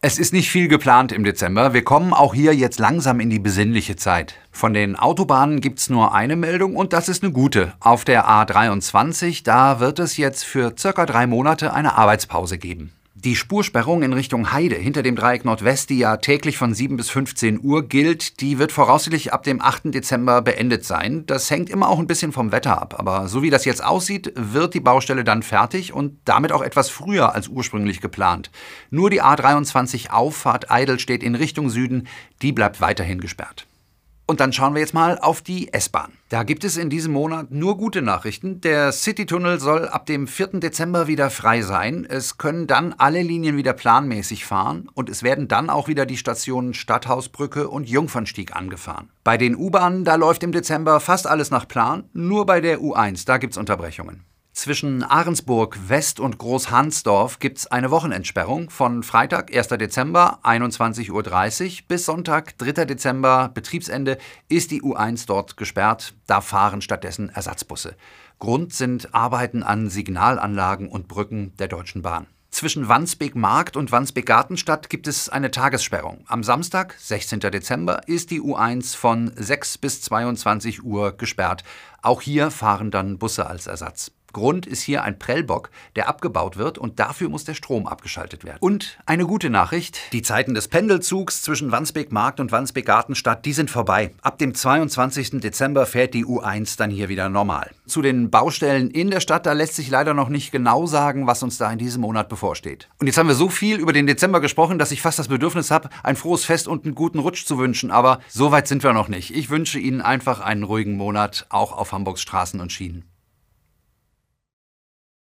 Es ist nicht viel geplant im Dezember. Wir kommen auch hier jetzt langsam in die besinnliche Zeit. Von den Autobahnen gibt's nur eine Meldung und das ist eine gute. Auf der A23, da wird es jetzt für circa drei Monate eine Arbeitspause geben. Die Spursperrung in Richtung Heide hinter dem Dreieck Nordwest, die ja täglich von 7 bis 15 Uhr gilt, die wird voraussichtlich ab dem 8. Dezember beendet sein. Das hängt immer auch ein bisschen vom Wetter ab. Aber so wie das jetzt aussieht, wird die Baustelle dann fertig und damit auch etwas früher als ursprünglich geplant. Nur die A23 Auffahrt Eidelstedt in Richtung Süden, die bleibt weiterhin gesperrt. Und dann schauen wir jetzt mal auf die S-Bahn. Da gibt es in diesem Monat nur gute Nachrichten. Der Citytunnel soll ab dem 4. Dezember wieder frei sein. Es können dann alle Linien wieder planmäßig fahren und es werden dann auch wieder die Stationen Stadthausbrücke und Jungfernstieg angefahren. Bei den U-Bahnen, da läuft im Dezember fast alles nach Plan. Nur bei der U1, da gibt es Unterbrechungen. Zwischen Ahrensburg West und Großhansdorf gibt es eine Wochenendsperrung von Freitag, 1. Dezember, 21.30 Uhr bis Sonntag, 3. Dezember, Betriebsende, ist die U1 dort gesperrt. Da fahren stattdessen Ersatzbusse. Grund sind Arbeiten an Signalanlagen und Brücken der Deutschen Bahn. Zwischen Wandsbek-Markt und Wandsbek-Gartenstadt gibt es eine Tagessperrung. Am Samstag, 16. Dezember, ist die U1 von 6 bis 22 Uhr gesperrt. Auch hier fahren dann Busse als Ersatz. Grund ist hier ein Prellbock, der abgebaut wird und dafür muss der Strom abgeschaltet werden. Und eine gute Nachricht, die Zeiten des Pendelzugs zwischen Wandsbek Markt und Wandsbek Gartenstadt, die sind vorbei. Ab dem 22. Dezember fährt die U1 dann hier wieder normal. Zu den Baustellen in der Stadt, da lässt sich leider noch nicht genau sagen, was uns da in diesem Monat bevorsteht. Und jetzt haben wir so viel über den Dezember gesprochen, dass ich fast das Bedürfnis habe, ein frohes Fest und einen guten Rutsch zu wünschen, aber so weit sind wir noch nicht. Ich wünsche Ihnen einfach einen ruhigen Monat, auch auf Hamburgs Straßen und Schienen.